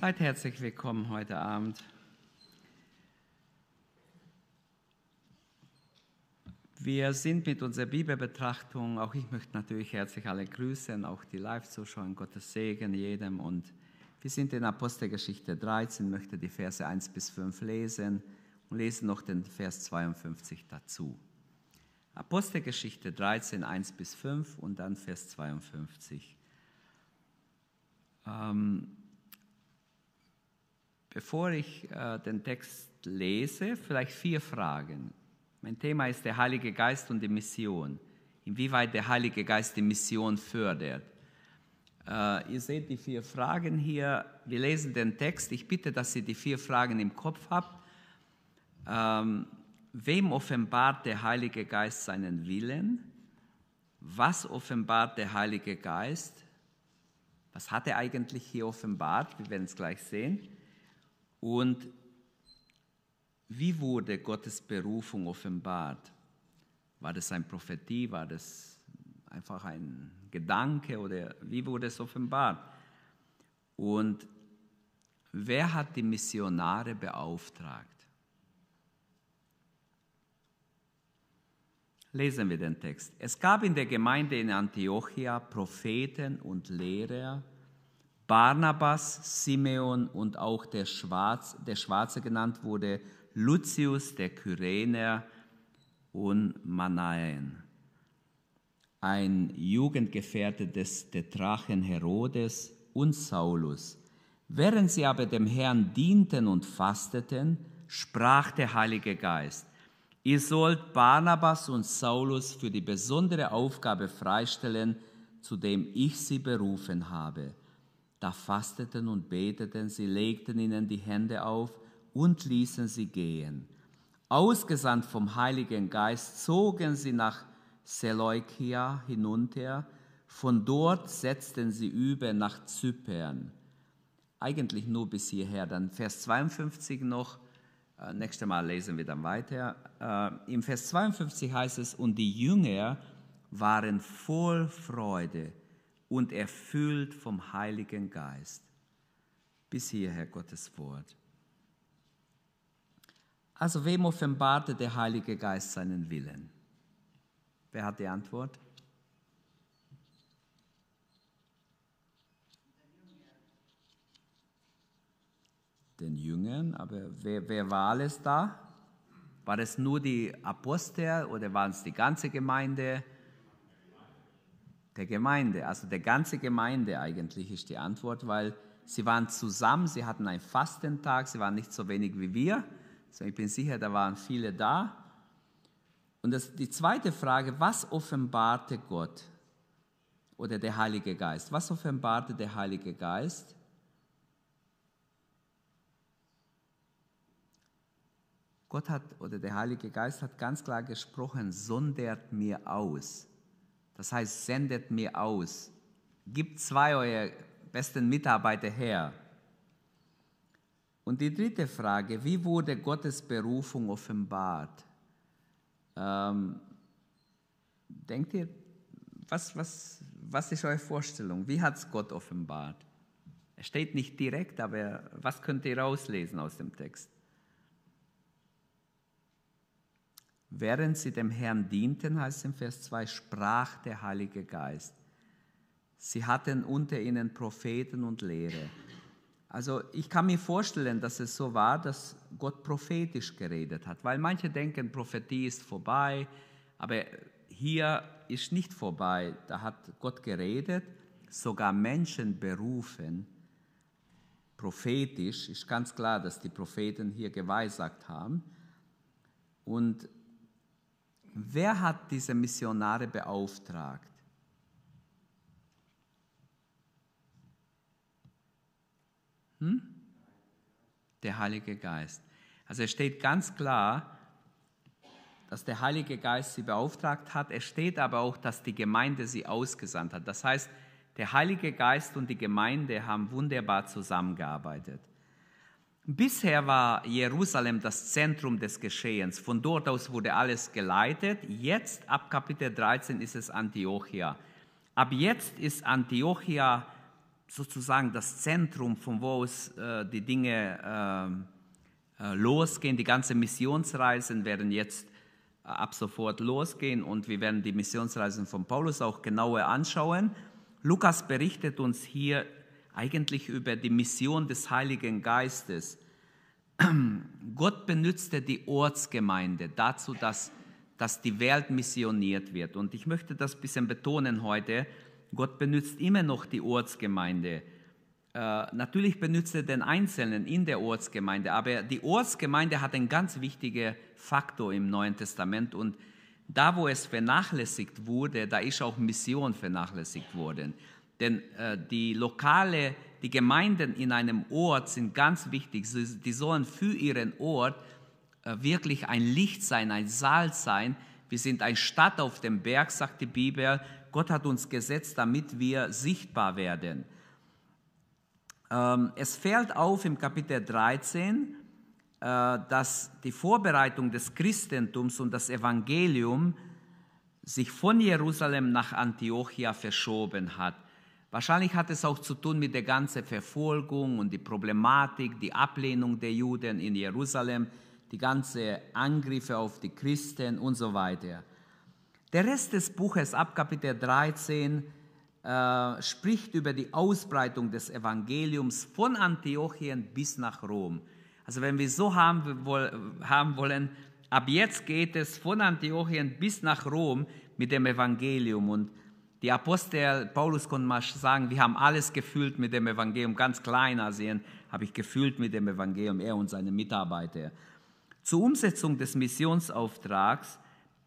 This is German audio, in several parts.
Seid herzlich willkommen heute Abend. Wir sind mit unserer Bibelbetrachtung, auch ich möchte natürlich herzlich alle grüßen, auch die Live-Zuschauer, Gottes Segen jedem. Und wir sind in Apostelgeschichte 13, möchte die Verse 1 bis 5 lesen und lesen noch den Vers 52 dazu. Apostelgeschichte 13, 1 bis 5 und dann Vers 52. Ähm, bevor ich äh, den Text lese, vielleicht vier Fragen. Mein Thema ist der Heilige Geist und die Mission. Inwieweit der Heilige Geist die Mission fördert. Äh, ihr seht die vier Fragen hier. Wir lesen den Text. Ich bitte, dass ihr die vier Fragen im Kopf habt. Ähm, wem offenbart der Heilige Geist seinen Willen? Was offenbart der Heilige Geist? Was hat er eigentlich hier offenbart? Wir werden es gleich sehen. Und wie wurde Gottes Berufung offenbart? War das eine Prophetie? War das einfach ein Gedanke? Oder wie wurde es offenbart? Und wer hat die Missionare beauftragt? Lesen wir den Text. Es gab in der Gemeinde in Antiochia Propheten und Lehrer, Barnabas, Simeon und auch der, Schwarz, der Schwarze genannt wurde, Lucius, der Kyrener und Manaen. Ein Jugendgefährte des Tetrachen Herodes und Saulus. Während sie aber dem Herrn dienten und fasteten, sprach der Heilige Geist, Ihr sollt Barnabas und Saulus für die besondere Aufgabe freistellen, zu dem ich sie berufen habe. Da fasteten und beteten, sie legten ihnen die Hände auf und ließen sie gehen. Ausgesandt vom Heiligen Geist zogen sie nach Seleukia hinunter, von dort setzten sie über nach Zypern. Eigentlich nur bis hierher. Dann Vers 52 noch, äh, nächstes Mal lesen wir dann weiter. Äh, Im Vers 52 heißt es, und die Jünger waren voll Freude und erfüllt vom Heiligen Geist. Bis hierher Gottes Wort. Also wem offenbarte der Heilige Geist seinen Willen? Wer hat die Antwort? den Jüngern, aber wer, wer war alles da? War es nur die Apostel oder waren es die ganze Gemeinde? Der Gemeinde, also der ganze Gemeinde eigentlich ist die Antwort, weil sie waren zusammen, sie hatten einen Fastentag, sie waren nicht so wenig wie wir. Also ich bin sicher, da waren viele da. Und das, die zweite Frage, was offenbarte Gott oder der Heilige Geist? Was offenbarte der Heilige Geist? Gott hat oder der Heilige Geist hat ganz klar gesprochen, sondert mir aus. Das heißt, sendet mir aus. Gibt zwei eurer besten Mitarbeiter her. Und die dritte Frage, wie wurde Gottes Berufung offenbart? Ähm, denkt ihr, was, was, was ist eure Vorstellung? Wie hat es Gott offenbart? Es steht nicht direkt, aber was könnt ihr rauslesen aus dem Text? Während sie dem Herrn dienten, heißt es im Vers 2, sprach der Heilige Geist. Sie hatten unter ihnen Propheten und Lehre. Also ich kann mir vorstellen, dass es so war, dass Gott prophetisch geredet hat, weil manche denken, Prophetie ist vorbei, aber hier ist nicht vorbei. Da hat Gott geredet, sogar Menschen berufen. Prophetisch ist ganz klar, dass die Propheten hier geweissagt haben. Und Wer hat diese Missionare beauftragt? Hm? Der Heilige Geist. Also es steht ganz klar, dass der Heilige Geist sie beauftragt hat. Es steht aber auch, dass die Gemeinde sie ausgesandt hat. Das heißt, der Heilige Geist und die Gemeinde haben wunderbar zusammengearbeitet. Bisher war Jerusalem das Zentrum des Geschehens. Von dort aus wurde alles geleitet. Jetzt, ab Kapitel 13, ist es Antiochia. ab jetzt ist Antiochia sozusagen das Zentrum, von wo es äh, die Dinge äh, äh, losgehen. Die ganze Missionsreisen werden jetzt äh, ab sofort losgehen und wir werden die Missionsreisen von Paulus auch genauer anschauen. Lukas berichtet uns hier eigentlich über die Mission des Heiligen Geistes. Gott benutzte die Ortsgemeinde dazu, dass, dass die Welt missioniert wird. Und ich möchte das ein bisschen betonen heute. Gott benutzt immer noch die Ortsgemeinde. Äh, natürlich benutzt er den Einzelnen in der Ortsgemeinde, aber die Ortsgemeinde hat einen ganz wichtigen Faktor im Neuen Testament und da, wo es vernachlässigt wurde, da ist auch Mission vernachlässigt worden. Denn äh, die lokale, die Gemeinden in einem Ort sind ganz wichtig. Die sollen für ihren Ort äh, wirklich ein Licht sein, ein Salz sein. Wir sind eine Stadt auf dem Berg, sagt die Bibel. Gott hat uns gesetzt, damit wir sichtbar werden. Ähm, es fällt auf im Kapitel 13, äh, dass die Vorbereitung des Christentums und das Evangelium sich von Jerusalem nach Antiochia verschoben hat. Wahrscheinlich hat es auch zu tun mit der ganzen Verfolgung und die Problematik, die Ablehnung der Juden in Jerusalem, die ganzen Angriffe auf die Christen und so weiter. Der Rest des Buches ab Kapitel 13 äh, spricht über die Ausbreitung des Evangeliums von Antiochien bis nach Rom. Also wenn wir so haben, haben wollen, ab jetzt geht es von Antiochien bis nach Rom mit dem Evangelium und die Apostel, Paulus konnte mal sagen, wir haben alles gefühlt mit dem Evangelium, ganz Kleinasien habe ich gefühlt mit dem Evangelium, er und seine Mitarbeiter. Zur Umsetzung des Missionsauftrags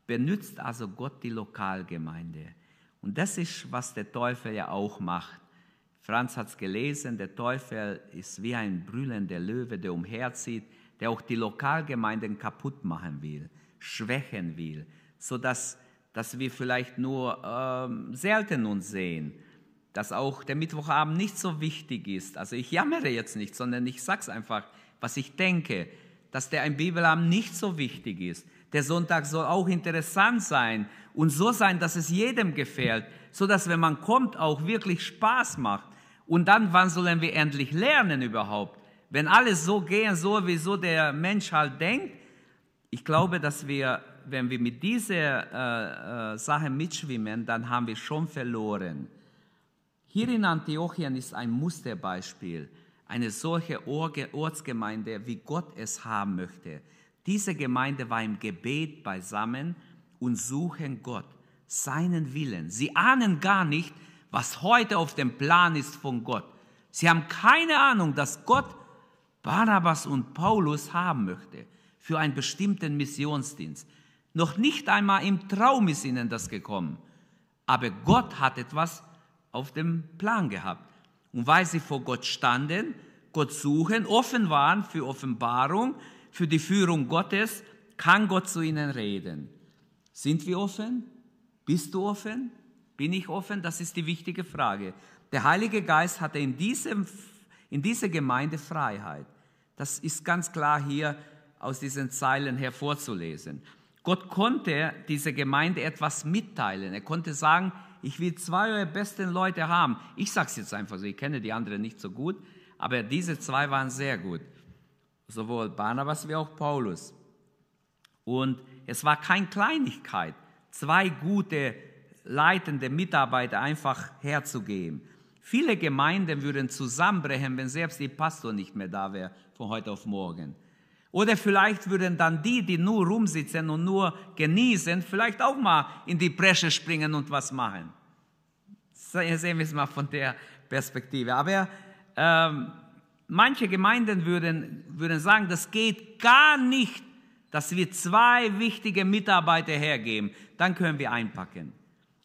benutzt also Gott die Lokalgemeinde. Und das ist, was der Teufel ja auch macht. Franz hat es gelesen, der Teufel ist wie ein brüllender Löwe, der umherzieht, der auch die Lokalgemeinden kaputt machen will, schwächen will, sodass dass wir vielleicht nur ähm, selten uns sehen, dass auch der Mittwochabend nicht so wichtig ist. Also ich jammere jetzt nicht, sondern ich sage es einfach, was ich denke, dass der ein Bibelabend nicht so wichtig ist. Der Sonntag soll auch interessant sein und so sein, dass es jedem gefällt, so dass wenn man kommt auch wirklich Spaß macht. Und dann, wann sollen wir endlich lernen überhaupt? Wenn alles so gehen soll, wie so der Mensch halt denkt, ich glaube, dass wir wenn wir mit dieser äh, äh, Sache mitschwimmen, dann haben wir schon verloren. Hier in Antiochien ist ein Musterbeispiel, eine solche Ortsgemeinde, wie Gott es haben möchte. Diese Gemeinde war im Gebet beisammen und suchen Gott, seinen Willen. Sie ahnen gar nicht, was heute auf dem Plan ist von Gott. Sie haben keine Ahnung, dass Gott Barnabas und Paulus haben möchte für einen bestimmten Missionsdienst. Noch nicht einmal im Traum ist ihnen das gekommen. Aber Gott hat etwas auf dem Plan gehabt. Und weil sie vor Gott standen, Gott suchen, offen waren für Offenbarung, für die Führung Gottes, kann Gott zu ihnen reden. Sind wir offen? Bist du offen? Bin ich offen? Das ist die wichtige Frage. Der Heilige Geist hatte in, diesem, in dieser Gemeinde Freiheit. Das ist ganz klar hier aus diesen Zeilen hervorzulesen. Gott konnte dieser Gemeinde etwas mitteilen. Er konnte sagen, ich will zwei eurer besten Leute haben. Ich sage es jetzt einfach so, ich kenne die anderen nicht so gut, aber diese zwei waren sehr gut. Sowohl Barnabas wie auch Paulus. Und es war keine Kleinigkeit, zwei gute leitende Mitarbeiter einfach herzugeben. Viele Gemeinden würden zusammenbrechen, wenn selbst die Pastor nicht mehr da wäre von heute auf morgen. Oder vielleicht würden dann die, die nur rumsitzen und nur genießen, vielleicht auch mal in die Bresche springen und was machen. Sehen wir es mal von der Perspektive. Aber ähm, manche Gemeinden würden, würden sagen, das geht gar nicht, dass wir zwei wichtige Mitarbeiter hergeben. Dann können wir einpacken.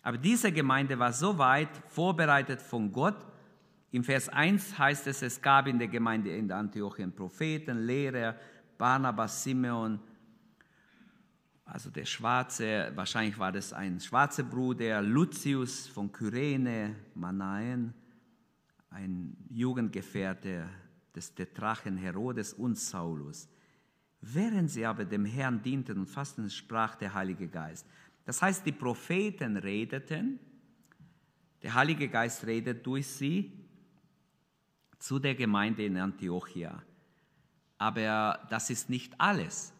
Aber diese Gemeinde war so weit vorbereitet von Gott. Im Vers 1 heißt es, es gab in der Gemeinde in Antiochien Propheten, Lehrer, Barnabas, Simeon, also der Schwarze, wahrscheinlich war das ein schwarzer Bruder, Lucius von Kyrene, Manaen, ein Jugendgefährte des Tetrachen Herodes und Saulus. Während sie aber dem Herrn dienten und fasten, sprach der Heilige Geist. Das heißt, die Propheten redeten, Der Heilige Geist redet durch sie zu der Gemeinde in Antiochia. Aber das ist nicht alles.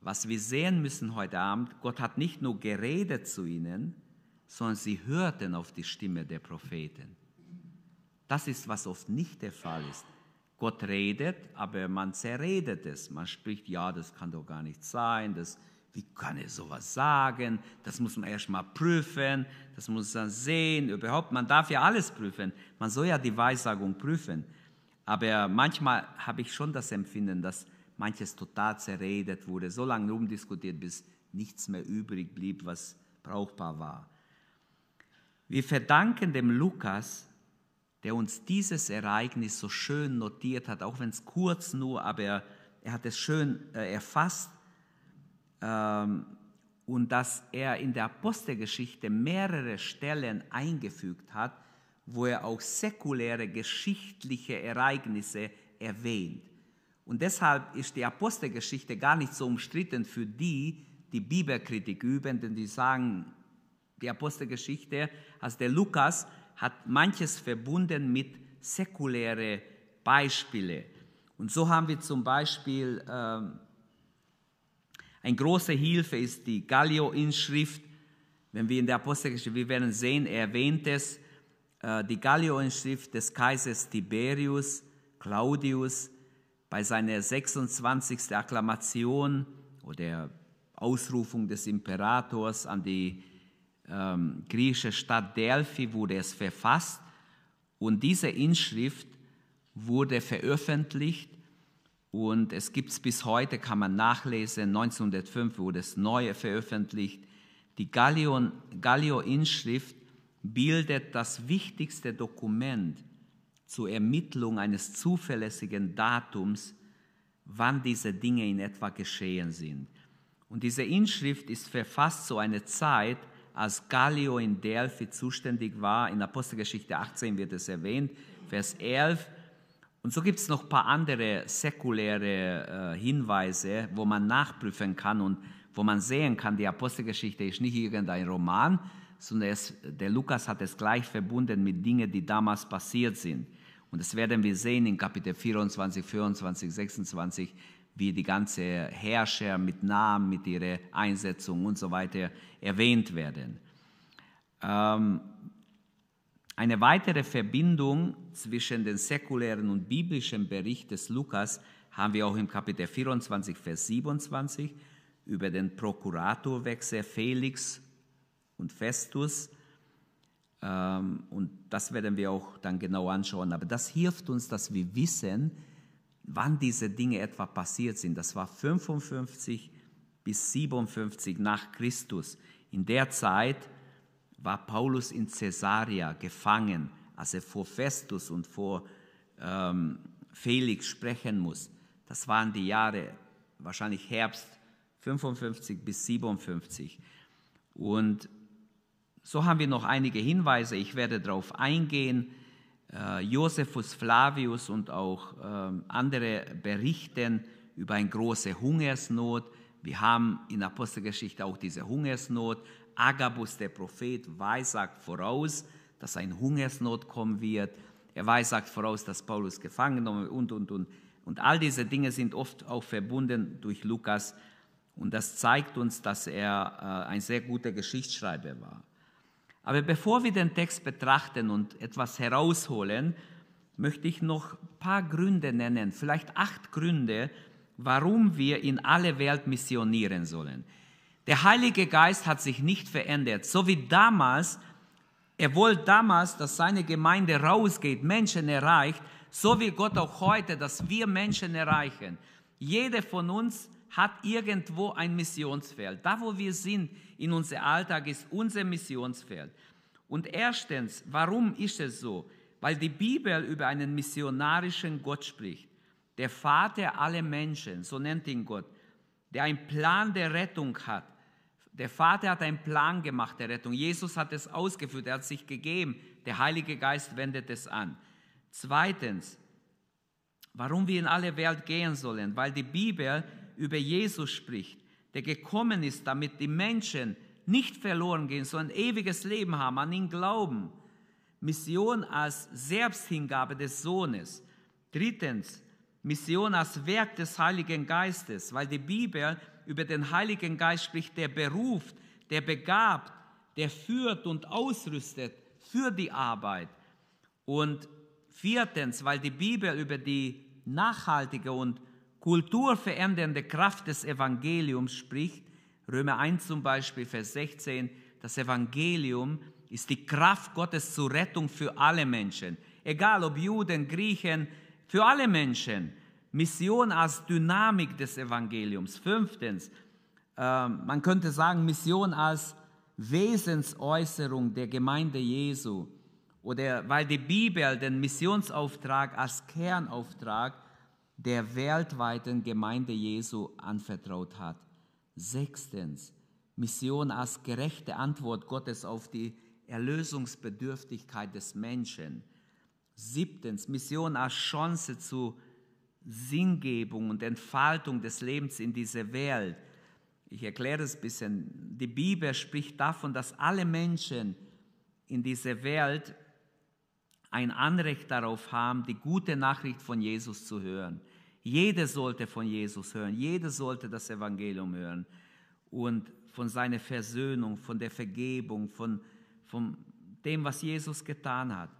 Was wir sehen müssen heute Abend, Gott hat nicht nur geredet zu ihnen, sondern sie hörten auf die Stimme der Propheten. Das ist, was oft nicht der Fall ist. Gott redet, aber man zerredet es. Man spricht, ja, das kann doch gar nicht sein, das, wie kann er sowas sagen? Das muss man erstmal prüfen, das muss man sehen. Überhaupt, man darf ja alles prüfen. Man soll ja die Weissagung prüfen. Aber manchmal habe ich schon das Empfinden, dass manches total zerredet wurde, so lange rumdiskutiert, bis nichts mehr übrig blieb, was brauchbar war. Wir verdanken dem Lukas, der uns dieses Ereignis so schön notiert hat, auch wenn es kurz nur, aber er, hat es schön äh, erfasst ähm, und dass er in der Apostelgeschichte mehrere Stellen eingefügt hat, wo er auch säkuläre geschichtliche Ereignisse erwähnt. Und deshalb ist die Apostelgeschichte gar nicht so umstritten für die, die Bibelkritik üben, denn die sagen, die Apostelgeschichte, also der Lukas hat manches verbunden mit säkulären Beispielen. Und so haben wir zum Beispiel, äh, eine große Hilfe ist die Gallio-Inschrift. Wenn wir in der Apostelgeschichte, wir werden sehen, er erwähnt es, die Gallio-Inschrift des Kaisers Tiberius, Claudius, bei seiner 26. Akklamation oder Ausrufung des Imperators an die ähm, griechische Stadt Delphi wurde es verfasst und diese Inschrift wurde veröffentlicht und es gibt es bis heute, kann man nachlesen, 1905 wurde es neu veröffentlicht. Die Gallio-Inschrift bildet das wichtigste Dokument zur Ermittlung eines zuverlässigen Datums, wann diese Dinge in etwa geschehen sind. Und diese Inschrift ist verfasst zu einer Zeit, als Gallio in Delphi zuständig war. In Apostelgeschichte 18 wird es erwähnt, Vers 11. Und so gibt es noch ein paar andere säkuläre äh, Hinweise, wo man nachprüfen kann und wo man sehen kann, die Apostelgeschichte ist nicht irgendein Roman, sondern der Lukas hat es gleich verbunden mit Dingen, die damals passiert sind. Und das werden wir sehen in Kapitel 24, 24, 26, wie die ganze Herrscher mit Namen, mit ihrer Einsetzung und so weiter erwähnt werden. Ähm, eine weitere Verbindung zwischen den säkulären und biblischen Bericht des Lukas haben wir auch im Kapitel 24, Vers 27 über den Prokuratorwechsel Felix und Festus. Ähm, und das werden wir auch dann genau anschauen. Aber das hilft uns, dass wir wissen, wann diese Dinge etwa passiert sind. Das war 55 bis 57 nach Christus. In der Zeit war Paulus in Caesarea gefangen, als er vor Festus und vor ähm, Felix sprechen muss. Das waren die Jahre, wahrscheinlich Herbst 55 bis 57. Und so haben wir noch einige Hinweise. Ich werde darauf eingehen äh, Josephus Flavius und auch äh, andere berichten über eine große Hungersnot. Wir haben in Apostelgeschichte auch diese Hungersnot. Agabus, der Prophet, weissagt voraus, dass eine Hungersnot kommen wird. Er weissagt voraus, dass Paulus gefangen genommen wird und, und, und. Und all diese Dinge sind oft auch verbunden durch Lukas. Und das zeigt uns, dass er äh, ein sehr guter Geschichtsschreiber war. Aber bevor wir den Text betrachten und etwas herausholen, möchte ich noch ein paar Gründe nennen, vielleicht acht Gründe, warum wir in alle Welt missionieren sollen. Der Heilige Geist hat sich nicht verändert, so wie damals. Er wollte damals, dass seine Gemeinde rausgeht, Menschen erreicht, so wie Gott auch heute, dass wir Menschen erreichen. Jeder von uns hat irgendwo ein Missionsfeld. Da, wo wir sind in unserem Alltag, ist unser Missionsfeld. Und erstens, warum ist es so? Weil die Bibel über einen missionarischen Gott spricht. Der Vater aller Menschen, so nennt ihn Gott, der einen Plan der Rettung hat. Der Vater hat einen Plan gemacht der Rettung. Jesus hat es ausgeführt, er hat sich gegeben. Der Heilige Geist wendet es an. Zweitens, warum wir in alle Welt gehen sollen, weil die Bibel über Jesus spricht, der gekommen ist, damit die Menschen nicht verloren gehen, sondern ewiges Leben haben, an ihn glauben. Mission als Selbsthingabe des Sohnes. Drittens, Mission als Werk des Heiligen Geistes, weil die Bibel über den Heiligen Geist spricht, der beruft, der begabt, der führt und ausrüstet für die Arbeit. Und viertens, weil die Bibel über die nachhaltige und kulturverändernde Kraft des Evangeliums spricht. Römer 1 zum Beispiel, Vers 16, das Evangelium ist die Kraft Gottes zur Rettung für alle Menschen, egal ob Juden, Griechen, für alle Menschen. Mission als Dynamik des Evangeliums. Fünftens, äh, man könnte sagen, Mission als Wesensäußerung der Gemeinde Jesu. Oder weil die Bibel den Missionsauftrag als Kernauftrag der weltweiten Gemeinde Jesu anvertraut hat. Sechstens, Mission als gerechte Antwort Gottes auf die Erlösungsbedürftigkeit des Menschen. Siebtens, Mission als Chance zu Sinngebung und Entfaltung des Lebens in dieser Welt. Ich erkläre es ein bisschen. Die Bibel spricht davon, dass alle Menschen in dieser Welt ein Anrecht darauf haben, die gute Nachricht von Jesus zu hören. Jeder sollte von Jesus hören, jeder sollte das Evangelium hören. Und von seiner Versöhnung, von der Vergebung, von, von dem, was Jesus getan hat.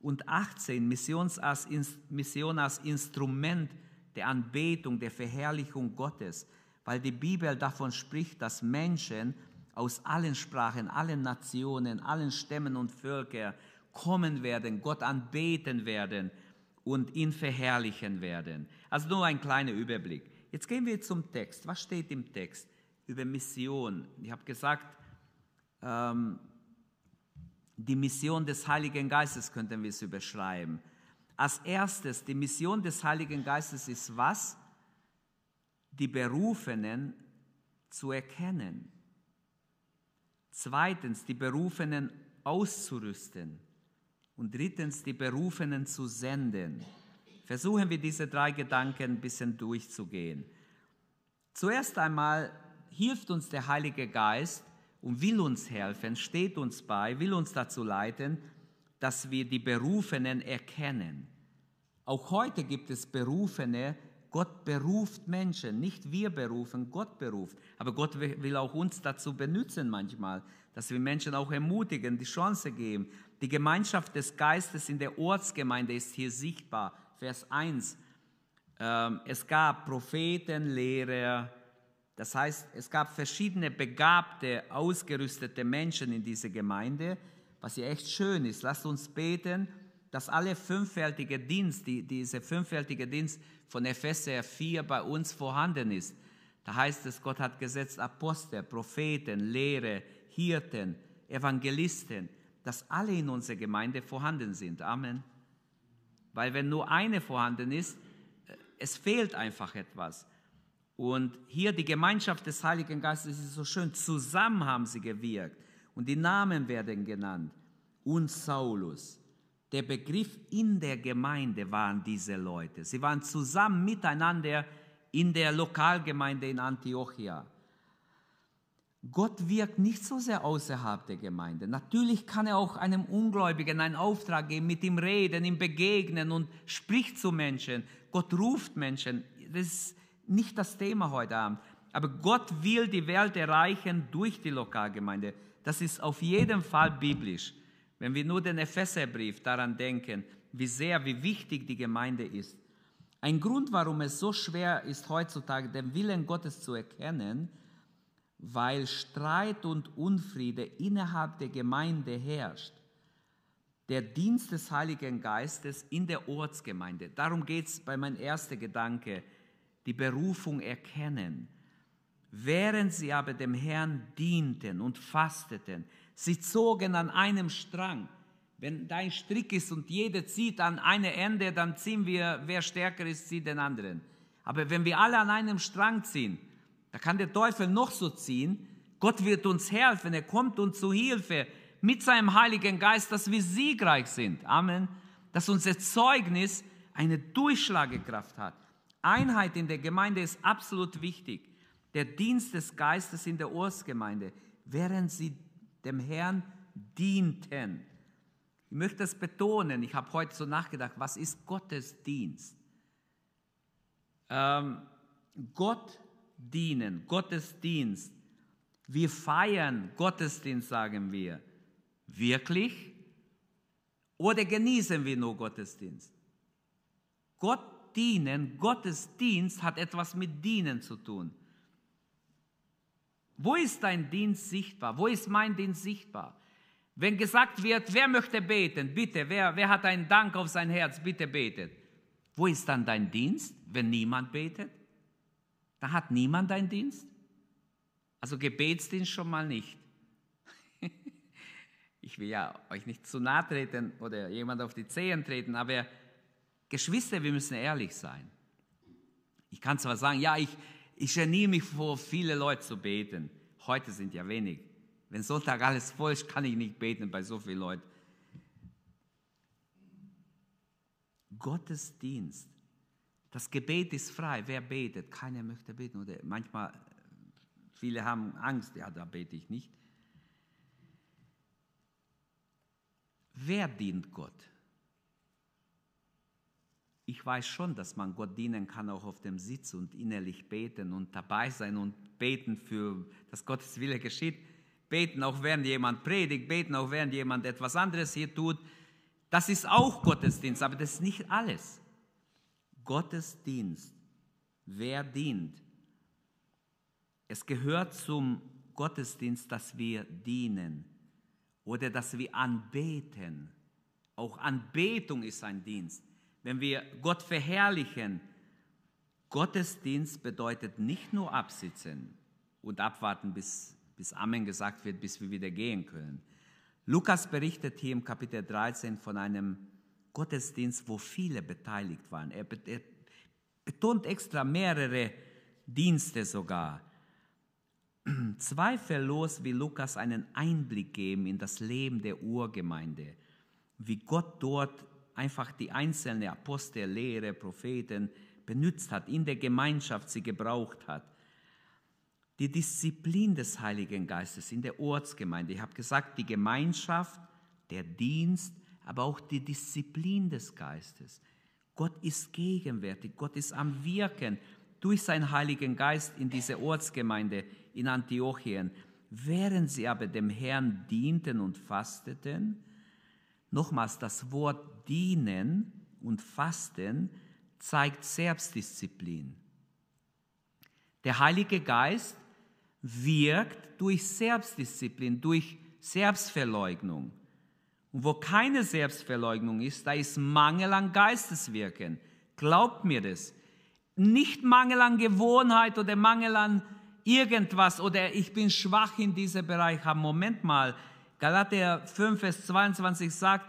Und 18, Mission als, Mission als Instrument der Anbetung, der Verherrlichung Gottes, weil die Bibel davon spricht, dass Menschen aus allen Sprachen, allen Nationen, allen Stämmen und Völkern kommen werden, Gott anbeten werden und ihn verherrlichen werden. Also nur ein kleiner Überblick. Jetzt gehen wir zum Text. Was steht im Text über Mission? Ich habe gesagt, ähm, die Mission des Heiligen Geistes könnten wir es überschreiben. Als erstes, die Mission des Heiligen Geistes ist was? Die Berufenen zu erkennen. Zweitens, die Berufenen auszurüsten. Und drittens, die Berufenen zu senden. Versuchen wir diese drei Gedanken ein bisschen durchzugehen. Zuerst einmal hilft uns der Heilige Geist und will uns helfen, steht uns bei, will uns dazu leiten, dass wir die Berufenen erkennen. Auch heute gibt es Berufene, Gott beruft Menschen, nicht wir berufen, Gott beruft. Aber Gott will auch uns dazu benutzen manchmal, dass wir Menschen auch ermutigen, die Chance geben. Die Gemeinschaft des Geistes in der Ortsgemeinde ist hier sichtbar. Vers 1. Ähm, es gab Propheten, Lehrer, das heißt, es gab verschiedene begabte, ausgerüstete Menschen in dieser Gemeinde, was ja echt schön ist. Lasst uns beten, dass alle fünffältige Dienst, die, diese fünffältige Dienst von Epheser 4 bei uns vorhanden ist. Da heißt es, Gott hat gesetzt Apostel, Propheten, Lehrer, Hirten, Evangelisten, dass alle in unserer Gemeinde vorhanden sind. Amen. Weil wenn nur eine vorhanden ist, äh, es fehlt einfach etwas. Und hier die Gemeinschaft des Heiligen Geistes ist so schön. Zusammen haben sie gewirkt. Und die Namen werden genannt. Und Saulus. Der Begriff in der Gemeinde waren diese Leute. Sie waren zusammen miteinander in der Lokalgemeinde in Antiochia. Gott wirkt nicht so sehr außerhalb der Gemeinde. Natürlich kann er auch einem Ungläubigen einen Auftrag geben, mit ihm reden, ihm begegnen und spricht zu Menschen. Gott ruft Menschen. Das ist nicht das Thema heute Abend. Aber Gott will die Welt erreichen durch die Lokalgemeinde. Das ist auf jeden Fall biblisch. Wenn wir nur den Epheserbrief daran denken, wie sehr, wie wichtig die Gemeinde ist. Ein Grund, warum es so schwer ist heutzutage, den Willen Gottes zu erkennen, weil Streit und Unfriede innerhalb der Gemeinde herrscht. Der Dienst des Heiligen Geistes in der Ortsgemeinde. Darum geht es bei meinem ersten Gedanke die Berufung erkennen. Während sie aber dem Herrn dienten und fasteten, sie zogen an einem Strang. Wenn dein Strick ist und jeder zieht an eine Ende, dann ziehen wir, wer stärker ist, zieht den anderen. Aber wenn wir alle an einem Strang ziehen, da kann der Teufel noch so ziehen. Gott wird uns helfen, er kommt uns zu Hilfe mit seinem Heiligen Geist, dass wir siegreich sind. Amen. Dass unser Zeugnis eine Durchschlagekraft hat. Einheit in der Gemeinde ist absolut wichtig. Der Dienst des Geistes in der Ortsgemeinde. während sie dem Herrn dienten. Ich möchte das betonen. Ich habe heute so nachgedacht, was ist Gottesdienst? Ähm, Gott dienen, Gottesdienst. Wir feiern Gottesdienst, sagen wir. Wirklich? Oder genießen wir nur Gottesdienst? Gott dienen, Gottesdienst hat etwas mit Dienen zu tun. Wo ist dein Dienst sichtbar? Wo ist mein Dienst sichtbar? Wenn gesagt wird, wer möchte beten, bitte, wer, wer hat einen Dank auf sein Herz, bitte betet. Wo ist dann dein Dienst, wenn niemand betet? Da hat niemand einen Dienst? Also Gebetsdienst schon mal nicht. ich will ja euch nicht zu nahe treten oder jemand auf die Zehen treten, aber Geschwister, wir müssen ehrlich sein. Ich kann zwar sagen, ja, ich, ich geniere mich vor viele Leute zu beten. Heute sind ja wenig. Wenn Sonntag alles voll ist, kann ich nicht beten bei so vielen Leuten. Gottesdienst. Das Gebet ist frei. Wer betet? Keiner möchte beten. Oder manchmal, viele haben Angst, ja, da bete ich nicht. Wer dient Gott? Ich weiß schon, dass man Gott dienen kann, auch auf dem Sitz und innerlich beten und dabei sein und beten für, dass Gottes Wille geschieht. Beten auch während jemand predigt, beten auch während jemand etwas anderes hier tut. Das ist auch Gottesdienst, aber das ist nicht alles. Gottesdienst, wer dient? Es gehört zum Gottesdienst, dass wir dienen oder dass wir anbeten. Auch Anbetung ist ein Dienst. Wenn wir Gott verherrlichen, Gottesdienst bedeutet nicht nur absitzen und abwarten, bis, bis Amen gesagt wird, bis wir wieder gehen können. Lukas berichtet hier im Kapitel 13 von einem Gottesdienst, wo viele beteiligt waren. Er, betont extra mehrere Dienste sogar. Zweifellos will Lukas einen Einblick geben in das Leben der Urgemeinde, wie Gott dort einfach die einzelnen Apostel, Lehre, Propheten benutzt hat, in der Gemeinschaft sie gebraucht hat. Die Disziplin des Heiligen Geistes in der Ortsgemeinde. Ich habe gesagt, die Gemeinschaft, der Dienst, aber auch die Disziplin des Geistes. Gott ist gegenwärtig, Gott ist am Wirken durch seinen Heiligen Geist in diese Ortsgemeinde in Antiochien. Während sie aber dem Herrn dienten und fasteten, nochmals das Wort dienen und fasten zeigt Selbstdisziplin. Der Heilige Geist wirkt durch Selbstdisziplin, durch Selbstverleugnung. Und wo keine Selbstverleugnung ist, da ist Mangel an Geisteswirken. Glaubt mir das. Nicht Mangel an Gewohnheit oder Mangel an irgendwas oder ich bin schwach in diesem Bereich. Moment mal, Galater 5, Vers 22 sagt,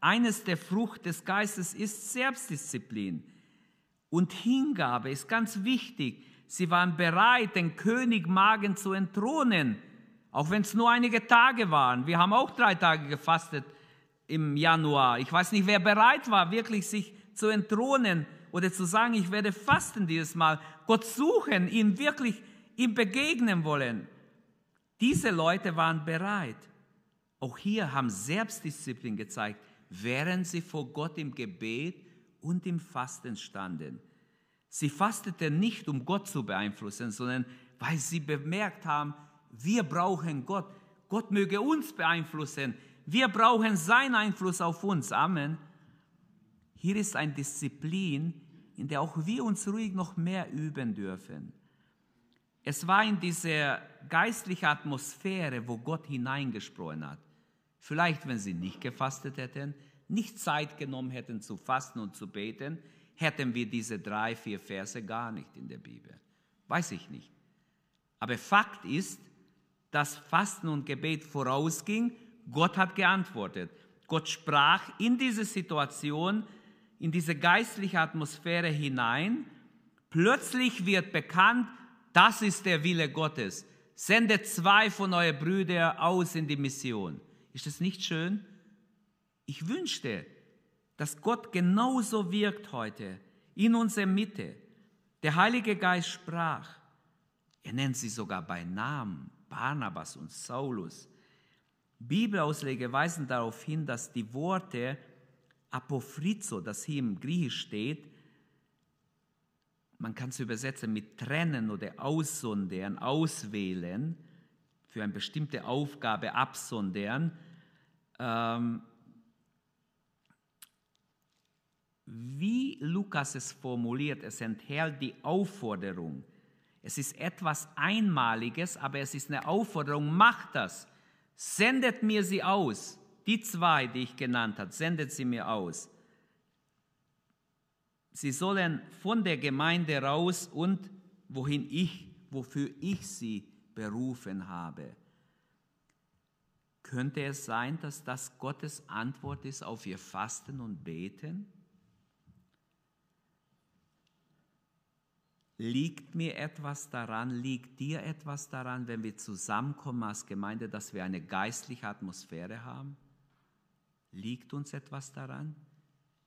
eines der Frucht des Geistes ist Selbstdisziplin. Und Hingabe ist ganz wichtig. Sie waren bereit, den König Magen zu entthronen, auch wenn es nur einige Tage waren. Wir haben auch drei Tage gefastet im Januar. Ich weiß nicht, wer bereit war, wirklich sich zu entthronen oder zu sagen, ich werde fasten dieses Mal, Gott suchen, ihn wirklich ihm begegnen wollen. Diese Leute waren bereit. Auch hier haben Selbstdisziplin gezeigt, während sie vor Gott im Gebet und im Fasten standen. Sie fasteten nicht, um Gott zu beeinflussen, sondern weil sie bemerkt haben, wir brauchen Gott. Gott möge uns beeinflussen. Wir brauchen seinen Einfluss auf uns. Amen. Hier ist eine Disziplin, in der auch wir uns ruhig noch mehr üben dürfen. Es war in dieser geistlichen Atmosphäre, wo Gott hineingesprochen hat. Vielleicht, wenn sie nicht gefastet hätten, nicht Zeit genommen hätten zu fasten und zu beten, hätten wir diese drei, vier Verse gar nicht in der Bibel. Weiß ich nicht. Aber Fakt ist, dass Fasten und Gebet vorausging Gott hat geantwortet. Gott sprach in diese Situation, in diese geistliche Atmosphäre hinein. Plötzlich wird bekannt, das ist der Wille Gottes. Sendet zwei von euren Brüdern aus in die Mission. Ist das nicht schön? Ich wünschte, dass Gott genauso wirkt heute in unserer Mitte. Der Heilige Geist sprach. Er nennt sie sogar bei Namen. Barnabas und Saulus. Bibelausleger weisen darauf hin, dass die Worte Apophrizo, das hier im Griechisch steht, man kann es übersetzen mit trennen oder aussondern, auswählen, für eine bestimmte Aufgabe absondern. Ähm, wie Lukas es formuliert, es enthält die Aufforderung. Es ist etwas Einmaliges, aber es ist eine Aufforderung, macht das. Sendet mir sie aus. Die zwei, die ich genannt habe, sendet sie mir aus. Sie sollen von der Gemeinde raus und wohin ich, wofür ich sie berufen habe. Könnte es sein, dass das Gottes Antwort ist auf ihr Fasten und Beten? Liegt mir etwas daran, liegt dir etwas daran, wenn wir zusammenkommen als Gemeinde, dass wir eine geistliche Atmosphäre haben? Liegt uns etwas daran?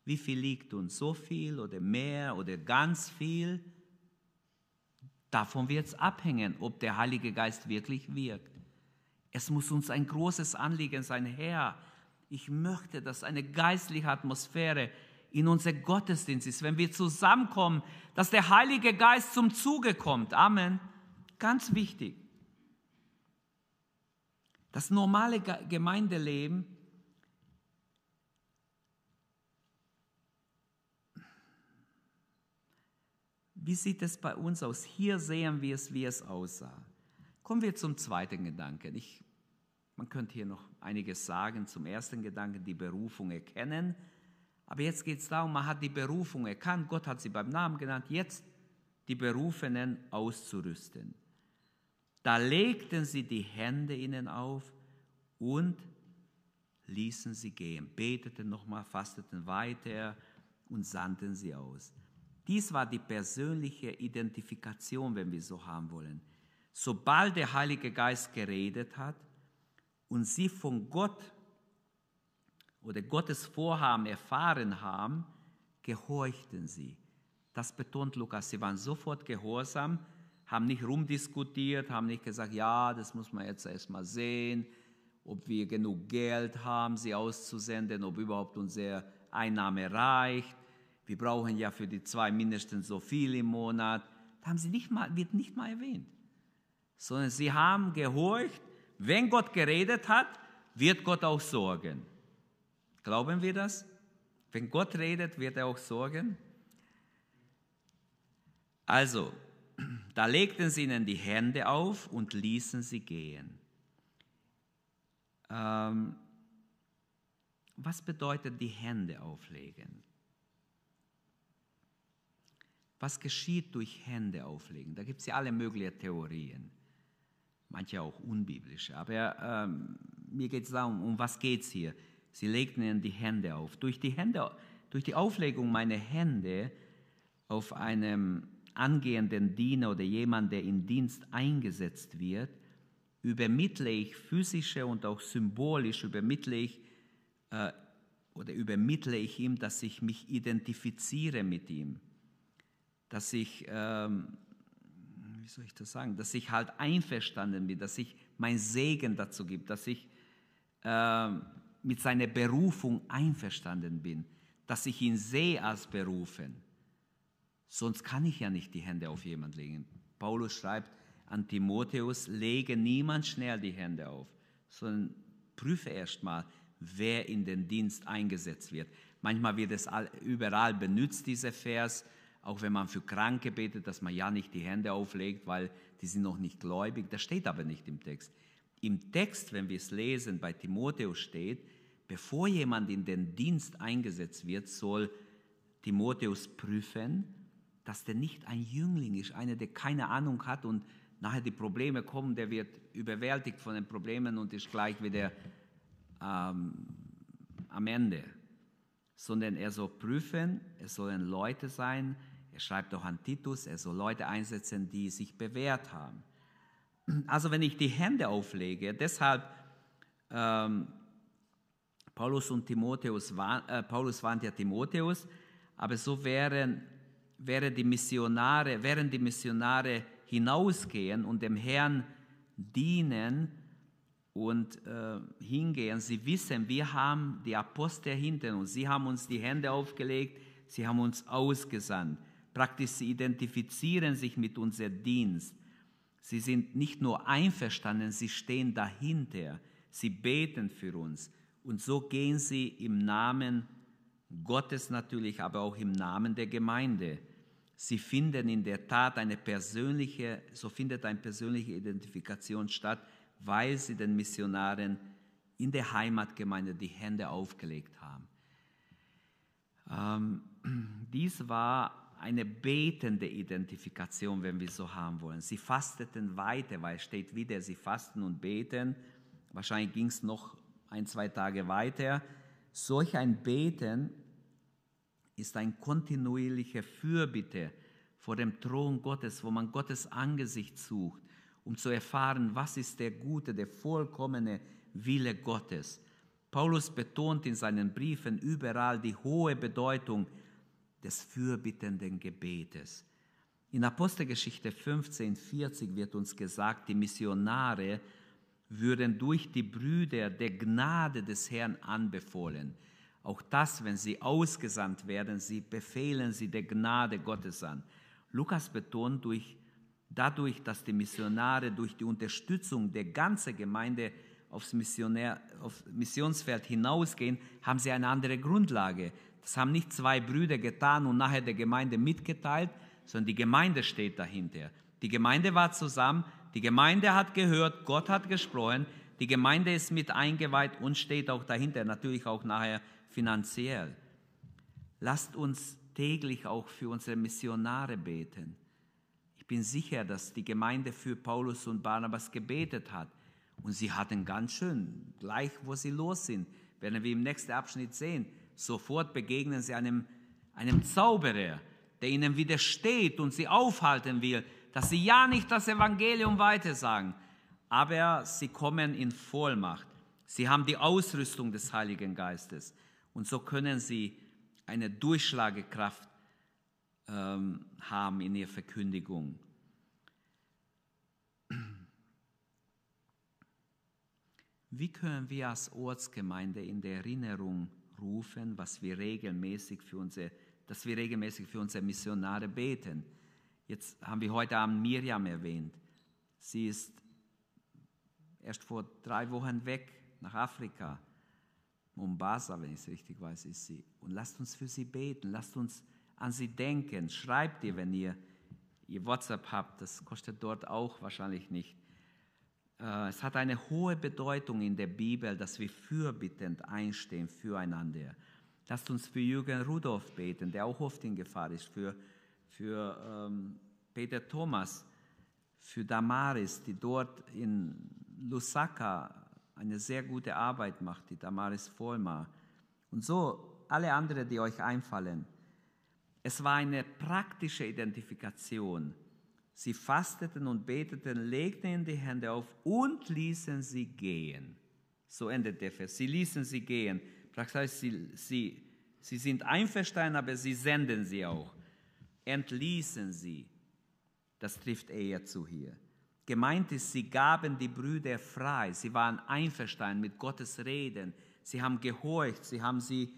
Wie viel liegt uns? So viel oder mehr oder ganz viel? Davon wird es abhängen, ob der Heilige Geist wirklich wirkt. Es muss uns ein großes Anliegen sein, Herr, ich möchte, dass eine geistliche Atmosphäre in unser Gottesdienst ist, wenn wir zusammenkommen, dass der Heilige Geist zum Zuge kommt. Amen. Ganz wichtig. Das normale Gemeindeleben Wie sieht es bei uns aus? Hier sehen wir es, wie es aussah. Kommen wir zum zweiten Gedanken. Ich, man könnte hier noch einiges sagen zum ersten Gedanken, die Berufung erkennen. Aber jetzt geht es darum, man hat die Berufung erkannt, Gott hat sie beim Namen genannt, jetzt die Berufenen auszurüsten. Da legten sie die Hände ihnen auf und ließen sie gehen, beteten nochmal, fasteten weiter und sandten sie aus. Dies war die persönliche Identifikation, wenn wir so haben wollen. Sobald der Heilige Geist geredet hat und sie von Gott oder Gottes Vorhaben erfahren haben, gehorchten sie. Das betont Lukas. Sie waren sofort gehorsam, haben nicht rumdiskutiert, haben nicht gesagt, ja, das muss man jetzt erstmal sehen, ob wir genug Geld haben, sie auszusenden, ob überhaupt unsere Einnahme reicht. Wir brauchen ja für die zwei mindestens so viel im Monat. Da haben sie nicht mal, wird nicht mal erwähnt. Sondern sie haben gehorcht, wenn Gott geredet hat, wird Gott auch sorgen. Glauben wir das? Wenn Gott redet, wird er auch sorgen? Also, da legten sie ihnen die Hände auf und ließen sie gehen. Ähm, was bedeutet die Hände auflegen? Was geschieht durch Hände auflegen? Da gibt es ja alle möglichen Theorien, manche auch unbiblische. Aber ähm, mir geht es darum, um was geht es hier? Sie legten ihnen die Hände auf. Durch die, Hände, durch die Auflegung meiner Hände auf einem angehenden Diener oder jemand, der in Dienst eingesetzt wird, übermittle ich physische und auch symbolisch übermittle ich äh, oder übermittle ich ihm, dass ich mich identifiziere mit ihm, dass ich, ähm, wie soll ich das sagen, dass ich halt einverstanden bin, dass ich mein Segen dazu gibt, dass ich ähm, mit seiner Berufung einverstanden bin, dass ich ihn sehe als berufen. Sonst kann ich ja nicht die Hände auf jemand legen. Paulus schreibt an Timotheus, lege niemand schnell die Hände auf, sondern prüfe erst mal, wer in den Dienst eingesetzt wird. Manchmal wird es überall benutzt, dieser Vers, auch wenn man für Kranke betet, dass man ja nicht die Hände auflegt, weil die sind noch nicht gläubig. Das steht aber nicht im Text. Im Text, wenn wir es lesen, bei Timotheus steht, bevor jemand in den Dienst eingesetzt wird, soll Timotheus prüfen, dass der nicht ein Jüngling ist, einer, der keine Ahnung hat und nachher die Probleme kommen, der wird überwältigt von den Problemen und ist gleich wieder ähm, am Ende. Sondern er soll prüfen, es sollen Leute sein, er schreibt auch an Titus, er soll Leute einsetzen, die sich bewährt haben. Also wenn ich die Hände auflege, deshalb ähm, Paulus und Timotheus, äh, Paulus warnt ja Timotheus, aber so wären, wären die Missionare, während die Missionare hinausgehen und dem Herrn dienen und äh, hingehen. Sie wissen, wir haben die Apostel hinter uns. Sie haben uns die Hände aufgelegt, sie haben uns ausgesandt. Praktisch, sie identifizieren sich mit unserem Dienst. Sie sind nicht nur einverstanden, sie stehen dahinter. Sie beten für uns. Und so gehen sie im Namen Gottes natürlich, aber auch im Namen der Gemeinde. Sie finden in der Tat eine persönliche, so findet eine persönliche Identifikation statt, weil sie den Missionaren in der Heimatgemeinde die Hände aufgelegt haben. Ähm, dies war eine betende Identifikation, wenn wir so haben wollen. Sie fasteten weiter, weil es steht wieder, sie fasten und beten. Wahrscheinlich ging es noch ein, zwei Tage weiter. Solch ein Beten ist ein kontinuierliche Fürbitte vor dem Thron Gottes, wo man Gottes Angesicht sucht, um zu erfahren, was ist der gute, der vollkommene Wille Gottes. Paulus betont in seinen Briefen überall die hohe Bedeutung des fürbittenden Gebetes. In Apostelgeschichte 15, 40 wird uns gesagt, die Missionare würden durch die Brüder der Gnade des Herrn anbefohlen. Auch das, wenn sie ausgesandt werden, sie befehlen sie der Gnade Gottes an. Lukas betont durch, dadurch, dass die Missionare durch die Unterstützung der ganzen Gemeinde aufs, Missionär, aufs Missionsfeld hinausgehen, haben sie eine andere Grundlage. Das haben nicht zwei Brüder getan und nachher der Gemeinde mitgeteilt, sondern die Gemeinde steht dahinter. Die Gemeinde war zusammen, die Gemeinde hat gehört, Gott hat gesprochen, die Gemeinde ist mit eingeweiht und steht auch dahinter, natürlich auch nachher finanziell. Lasst uns täglich auch für unsere Missionare beten. Ich bin sicher, dass die Gemeinde für Paulus und Barnabas gebetet hat. Und sie hatten ganz schön, gleich wo sie los sind, werden wir im nächsten Abschnitt sehen, sofort begegnen sie einem, einem Zauberer, der ihnen widersteht und sie aufhalten will, dass sie ja nicht das Evangelium weitersagen. Aber sie kommen in Vollmacht. Sie haben die Ausrüstung des Heiligen Geistes. Und so können sie eine Durchschlagekraft ähm, haben in ihrer Verkündigung. Wie können wir als Ortsgemeinde in der Erinnerung rufen, was wir regelmäßig für unsere, dass wir regelmäßig für unsere Missionare beten? Jetzt haben wir heute Abend Miriam erwähnt. Sie ist erst vor drei Wochen weg nach Afrika. Mombasa, wenn ich es richtig weiß, ist sie. Und lasst uns für sie beten, lasst uns an sie denken. Schreibt ihr, wenn ihr ihr WhatsApp habt, das kostet dort auch wahrscheinlich nicht. Äh, es hat eine hohe Bedeutung in der Bibel, dass wir fürbittend einstehen füreinander. Lasst uns für Jürgen Rudolf beten, der auch oft in Gefahr ist, für, für ähm, Peter Thomas, für Damaris, die dort in Lusaka eine sehr gute Arbeit macht, die Damaris Vollmar. Und so alle anderen, die euch einfallen. Es war eine praktische Identifikation. Sie fasteten und beteten, legten die Hände auf und ließen sie gehen. So endet der Vers. Sie ließen sie gehen. Das heißt, sie, sie, sie sind einverstanden, aber sie senden sie auch. Entließen sie. Das trifft eher zu hier. Gemeint ist, sie gaben die Brüder frei. Sie waren einverstanden mit Gottes Reden. Sie haben gehorcht. Sie haben sie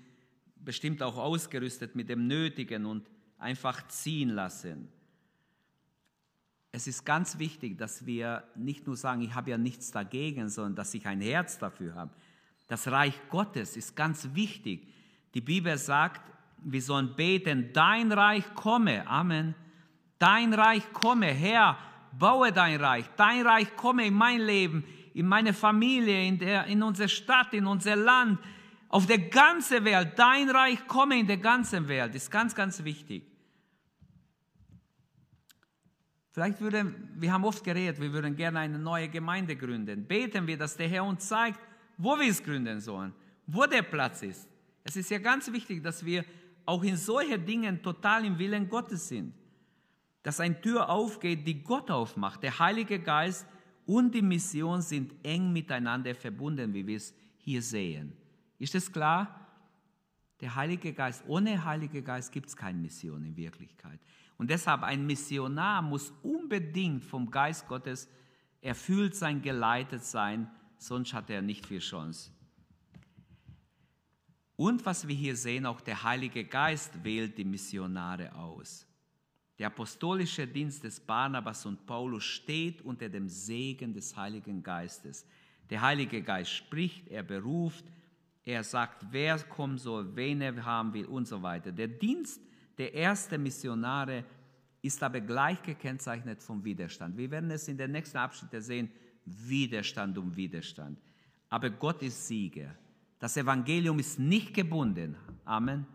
bestimmt auch ausgerüstet mit dem Nötigen und einfach ziehen lassen. Es ist ganz wichtig, dass wir nicht nur sagen, ich habe ja nichts dagegen, sondern dass ich ein Herz dafür habe. Das Reich Gottes ist ganz wichtig. Die Bibel sagt, wir sollen beten, dein Reich komme. Amen. Dein Reich komme, Herr baue dein Reich, dein Reich komme in mein Leben, in meine Familie, in, der, in unsere Stadt, in unser Land, auf der ganzen Welt. Dein Reich komme in der ganzen Welt, ist ganz, ganz wichtig. Vielleicht würden, wir haben oft geredet, wir würden gerne eine neue Gemeinde gründen. Beten wir, dass der Herr uns zeigt, wo wir es gründen sollen, wo der Platz ist. Es ist ja ganz wichtig, dass wir auch in solchen Dingen total im Willen Gottes sind dass eine Tür aufgeht, die Gott aufmacht. Der Heilige Geist und die Mission sind eng miteinander verbunden, wie wir es hier sehen. Ist es klar? Der Heilige Geist, ohne Heilige Geist gibt es keine Mission in Wirklichkeit. Und deshalb ein Missionar muss unbedingt vom Geist Gottes Er fühlt sein Geleitetsein, sonst hat er nicht viel Chance. Und was wir hier sehen, auch der Heilige Geist wählt die Missionare aus. Der apostolische Dienst des Barnabas und Paulus steht unter dem Segen des Heiligen Geistes. Der Heilige Geist spricht, er beruft, er sagt, wer kommen soll, wen er haben will und so weiter. Der Dienst der ersten Missionare ist aber gleich gekennzeichnet vom Widerstand. Wir werden es in den nächsten Abschnitten sehen, Widerstand um Widerstand. Aber Gott ist Sieger. Das Evangelium ist nicht gebunden, Amen,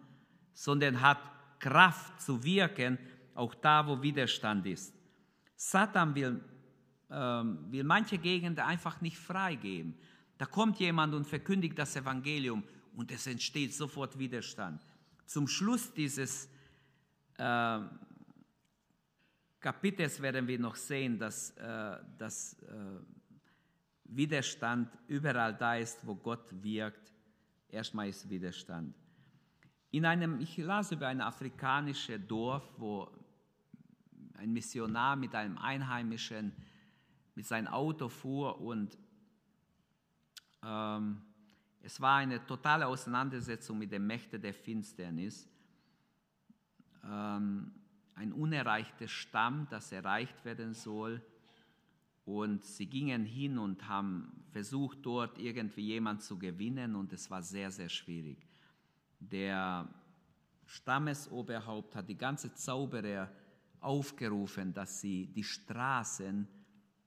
sondern hat Kraft zu wirken, auch da, wo Widerstand ist. Satan will, ähm, will manche Gegenden einfach nicht freigeben. Da kommt jemand und verkündigt das Evangelium und es entsteht sofort Widerstand. Zum Schluss dieses äh, Kapitels werden wir noch sehen, dass, äh, dass äh, Widerstand überall da ist, wo Gott wirkt. Erstmal ist Widerstand. In einem, ich las über ein afrikanisches Dorf, wo ein Missionar mit einem Einheimischen mit seinem Auto fuhr und ähm, es war eine totale Auseinandersetzung mit den Mächten der Finsternis. Ähm, ein unerreichter Stamm, das erreicht werden soll. Und sie gingen hin und haben versucht, dort irgendwie jemand zu gewinnen und es war sehr, sehr schwierig. Der Stammesoberhaupt hat die ganze Zauberer aufgerufen, dass sie die Straßen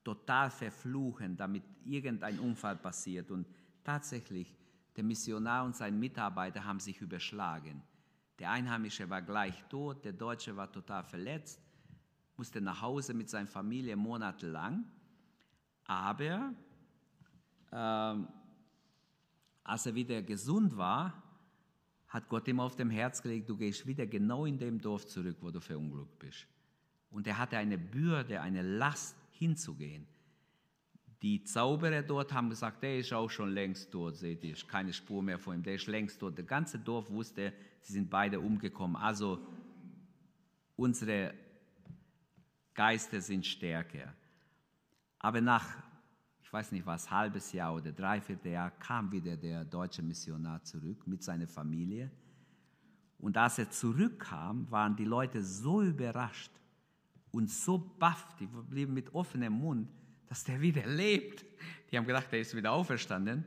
total verfluchen, damit irgendein Unfall passiert. Und tatsächlich, der Missionar und sein Mitarbeiter haben sich überschlagen. Der Einheimische war gleich tot, der Deutsche war total verletzt, musste nach Hause mit seiner Familie monatelang. Aber ähm, als er wieder gesund war, hat Gott ihm auf dem Herz gelegt, du gehst wieder genau in dem Dorf zurück, wo du verunglückt bist. Und er hatte eine Bürde, eine Last hinzugehen. Die Zauberer dort haben gesagt, der ist auch schon längst tot, seht ihr, keine Spur mehr von ihm, der ist längst tot. Das ganze Dorf wusste, sie sind beide umgekommen. Also unsere Geister sind stärker. Aber nach, ich weiß nicht was, halbes Jahr oder dreiviertel Jahr kam wieder der deutsche Missionar zurück mit seiner Familie. Und als er zurückkam, waren die Leute so überrascht und so baff, die blieben mit offenem Mund, dass der wieder lebt. Die haben gedacht, er ist wieder auferstanden.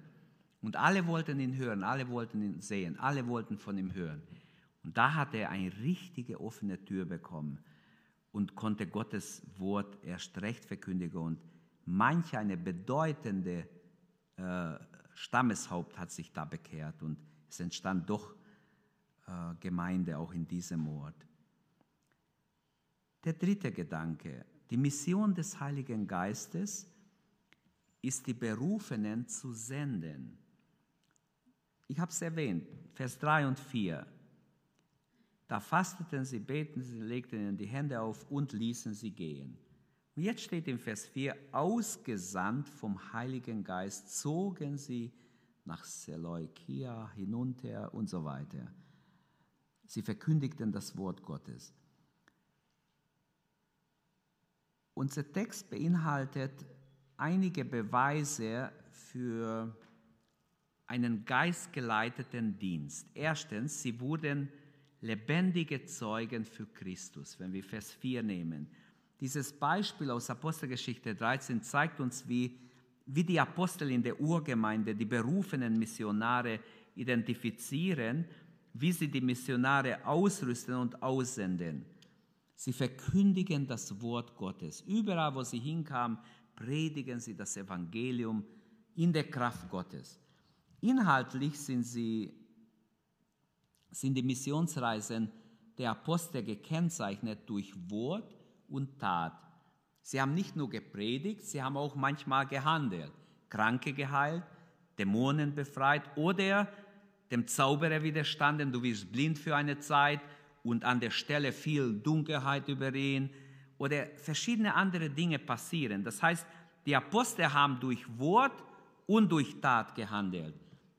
Und alle wollten ihn hören, alle wollten ihn sehen, alle wollten von ihm hören. Und da hat er eine richtige offene Tür bekommen und konnte Gottes Wort erst recht verkündigen. Und manch eine bedeutende äh, Stammeshaupt hat sich da bekehrt und es entstand doch äh, Gemeinde auch in diesem Ort. Der dritte Gedanke, die Mission des Heiligen Geistes ist die Berufenen zu senden. Ich habe es erwähnt, Vers 3 und 4. Da fasteten sie, beten sie, legten ihnen die Hände auf und ließen sie gehen. Und jetzt steht im Vers 4, ausgesandt vom Heiligen Geist zogen sie nach Seleukia hinunter und so weiter. Sie verkündigten das Wort Gottes. Unser Text beinhaltet einige Beweise für einen geistgeleiteten Dienst. Erstens, sie wurden lebendige Zeugen für Christus, wenn wir Vers 4 nehmen. Dieses Beispiel aus Apostelgeschichte 13 zeigt uns, wie, wie die Apostel in der Urgemeinde die berufenen Missionare identifizieren, wie sie die Missionare ausrüsten und aussenden. Sie verkündigen das Wort Gottes. Überall, wo sie hinkamen, predigen sie das Evangelium in der Kraft Gottes. Inhaltlich sind, sie, sind die Missionsreisen der Apostel gekennzeichnet durch Wort und Tat. Sie haben nicht nur gepredigt, sie haben auch manchmal gehandelt. Kranke geheilt, Dämonen befreit oder dem Zauberer widerstanden, du wirst blind für eine Zeit und an der Stelle viel Dunkelheit über ihn oder verschiedene andere Dinge passieren. Das heißt, die Apostel haben durch Wort und durch Tat gehandelt.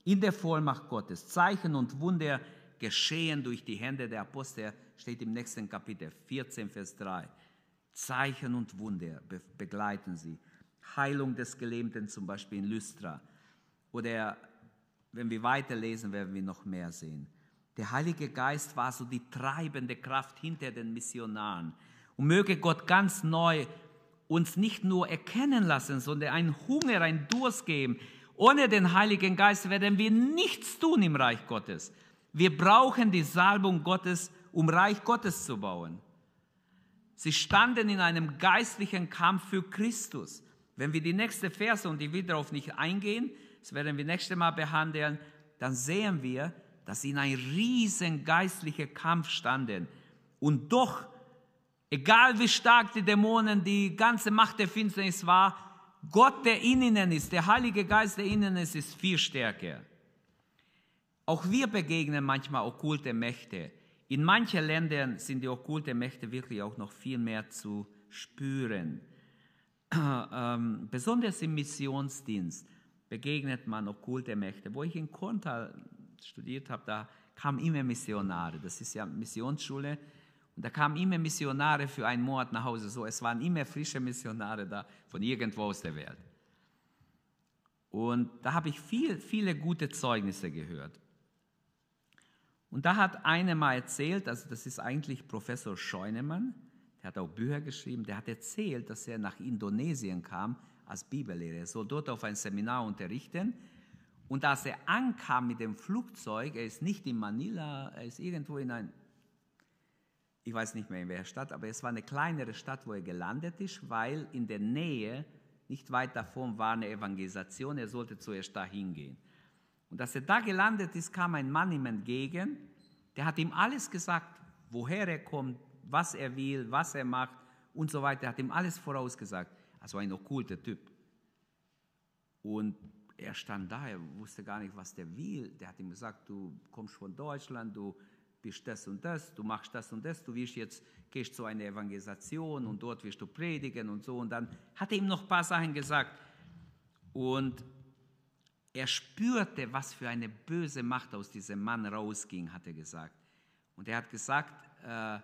In der Vollmacht Gottes. Zeichen und Wunder geschehen durch die Hände der Apostel, steht im nächsten Kapitel 14, Vers 3. Zeichen und Wunder begleiten sie. Heilung des Gelähmten zum Beispiel in Lystra. Oder wenn wir weiterlesen, werden wir noch mehr sehen. Der Heilige Geist war so die treibende Kraft hinter den Missionaren. Und möge Gott ganz neu uns nicht nur erkennen lassen, sondern einen Hunger, einen Durst geben. Ohne den Heiligen Geist werden wir nichts tun im Reich Gottes. Wir brauchen die Salbung Gottes, um Reich Gottes zu bauen. Sie standen in einem geistlichen Kampf für Christus. Wenn wir die nächste Verse, und ich will darauf nicht eingehen, das werden wir nächstes Mal behandeln, dann sehen wir, dass sie in einem riesen geistlichen Kampf standen. Und doch, egal wie stark die Dämonen, die ganze Macht der Finsternis war, Gott, der in ihnen ist, der Heilige Geist, der in ihnen ist, ist viel stärker. Auch wir begegnen manchmal okkulte Mächte. In manchen Ländern sind die okkulte Mächte wirklich auch noch viel mehr zu spüren. Ähm, besonders im Missionsdienst begegnet man okkulte Mächte. Wo ich in Korntal studiert habe, da kamen immer Missionare. Das ist ja Missionsschule. Und da kamen immer Missionare für einen Monat nach Hause. So, es waren immer frische Missionare da von irgendwo aus der Welt. Und da habe ich viel, viele gute Zeugnisse gehört. Und da hat einer mal erzählt, also das ist eigentlich Professor Scheunemann, der hat auch Bücher geschrieben, der hat erzählt, dass er nach Indonesien kam als Bibellehrer. Er soll dort auf ein Seminar unterrichten und als er ankam mit dem Flugzeug, er ist nicht in Manila, er ist irgendwo in ein, ich weiß nicht mehr in welcher Stadt, aber es war eine kleinere Stadt, wo er gelandet ist, weil in der Nähe, nicht weit davon, war eine Evangelisation. Er sollte zuerst da hingehen. Und als er da gelandet ist, kam ein Mann ihm entgegen, der hat ihm alles gesagt, woher er kommt, was er will, was er macht und so weiter. Er hat ihm alles vorausgesagt. Also ein okkulter Typ. Und er stand da, er wusste gar nicht, was der will. Der hat ihm gesagt, du kommst von Deutschland, du bist das und das, du machst das und das, du wirst jetzt, gehst zu einer Evangelisation und dort wirst du predigen und so. Und dann hat er ihm noch ein paar Sachen gesagt. Und er spürte, was für eine böse Macht aus diesem Mann rausging, hat er gesagt. Und er hat gesagt, äh,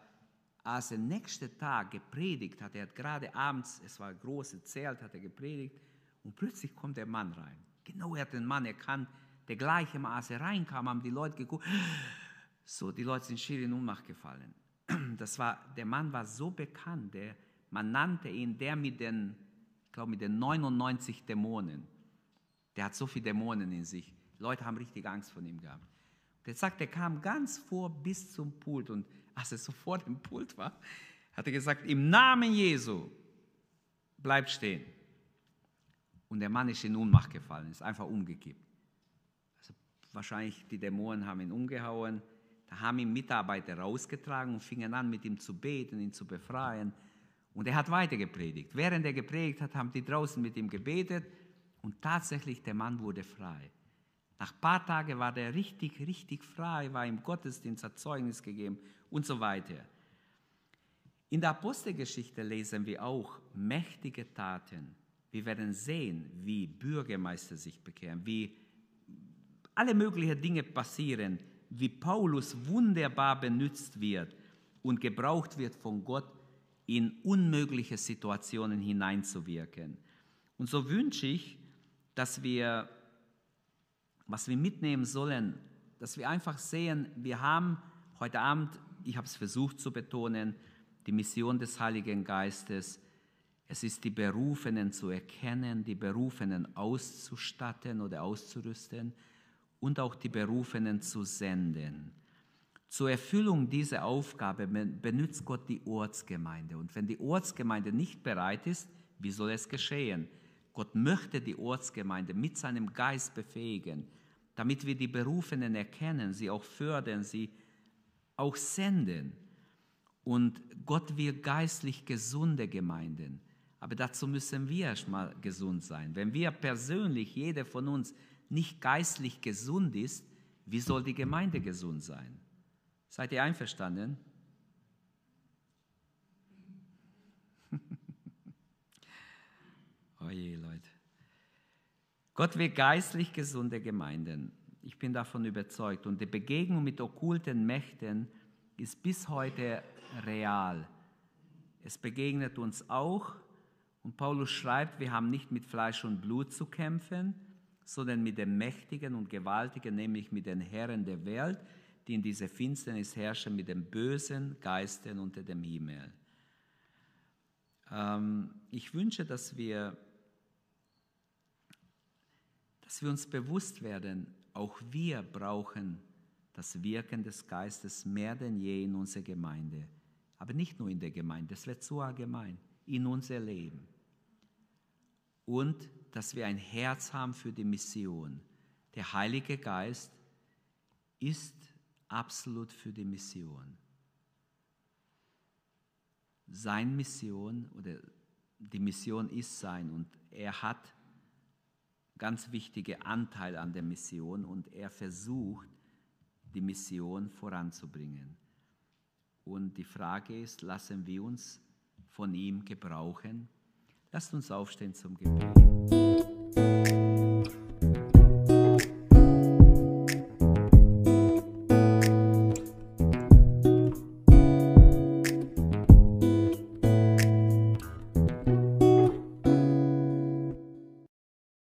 als er nächsten Tag gepredigt hat, er hat gerade abends, es war ein großes Zelt, hat er gepredigt, und plötzlich kommt der Mann rein. Genau, er hat den Mann erkannt. Der gleiche Mal, als er reinkam, haben die Leute geguckt. So, die Leute sind schier in Ohnmacht gefallen. Das war, der Mann war so bekannt, der, man nannte ihn der mit den, ich glaube, mit den 99 Dämonen. Der hat so viele Dämonen in sich. Leute haben richtig Angst vor ihm gehabt. Der sagt, er kam ganz vor bis zum Pult und als er so vor dem Pult war, hat er gesagt, im Namen Jesu, bleib stehen. Und der Mann ist in Ohnmacht gefallen, ist einfach umgekippt. Also wahrscheinlich die Dämonen haben ihn umgehauen. Da haben ihn Mitarbeiter rausgetragen und fingen an, mit ihm zu beten, ihn zu befreien. Und er hat weiter gepredigt. Während er gepredigt hat, haben die draußen mit ihm gebetet und tatsächlich der Mann wurde frei. Nach ein paar Tagen war der richtig, richtig frei, war im Gottesdienst, hat Zeugnis gegeben und so weiter. In der Apostelgeschichte lesen wir auch mächtige Taten wir werden sehen, wie Bürgermeister sich bekehren, wie alle möglichen Dinge passieren, wie Paulus wunderbar benutzt wird und gebraucht wird von Gott, in unmögliche Situationen hineinzuwirken. Und so wünsche ich, dass wir, was wir mitnehmen sollen, dass wir einfach sehen, wir haben heute Abend, ich habe es versucht zu betonen, die Mission des Heiligen Geistes, es ist die Berufenen zu erkennen, die Berufenen auszustatten oder auszurüsten und auch die Berufenen zu senden. Zur Erfüllung dieser Aufgabe benutzt Gott die Ortsgemeinde. Und wenn die Ortsgemeinde nicht bereit ist, wie soll es geschehen? Gott möchte die Ortsgemeinde mit seinem Geist befähigen, damit wir die Berufenen erkennen, sie auch fördern, sie auch senden. Und Gott will geistlich gesunde Gemeinden. Aber dazu müssen wir erstmal gesund sein. Wenn wir persönlich, jeder von uns, nicht geistlich gesund ist, wie soll die Gemeinde gesund sein? Seid ihr einverstanden? Oh je, Leute. Gott will geistlich gesunde Gemeinden. Ich bin davon überzeugt. Und die Begegnung mit okkulten Mächten ist bis heute real. Es begegnet uns auch Und Paulus schreibt, wir haben nicht mit Fleisch und Blut zu kämpfen, sondern mit den Mächtigen und Gewaltigen, nämlich mit den Herren der Welt, die in dieser Finsternis herrschen, mit den bösen Geistern unter dem Himmel. Ähm, ich wünsche, dass wir, dass wir uns bewusst werden, auch wir brauchen das Wirken des Geistes mehr denn je in unserer Gemeinde. Aber nicht nur in der Gemeinde, das wird so allgemein, in unser Leben und dass wir ein Herz haben für die Mission. Der Heilige Geist ist absolut für die Mission. Seine Mission oder die Mission ist sein und er hat ganz wichtige Anteil an der Mission und er versucht, die Mission voranzubringen. Und die Frage ist, lassen wir uns von ihm gebrauchen? Lasst uns aufstehen zum Gebet.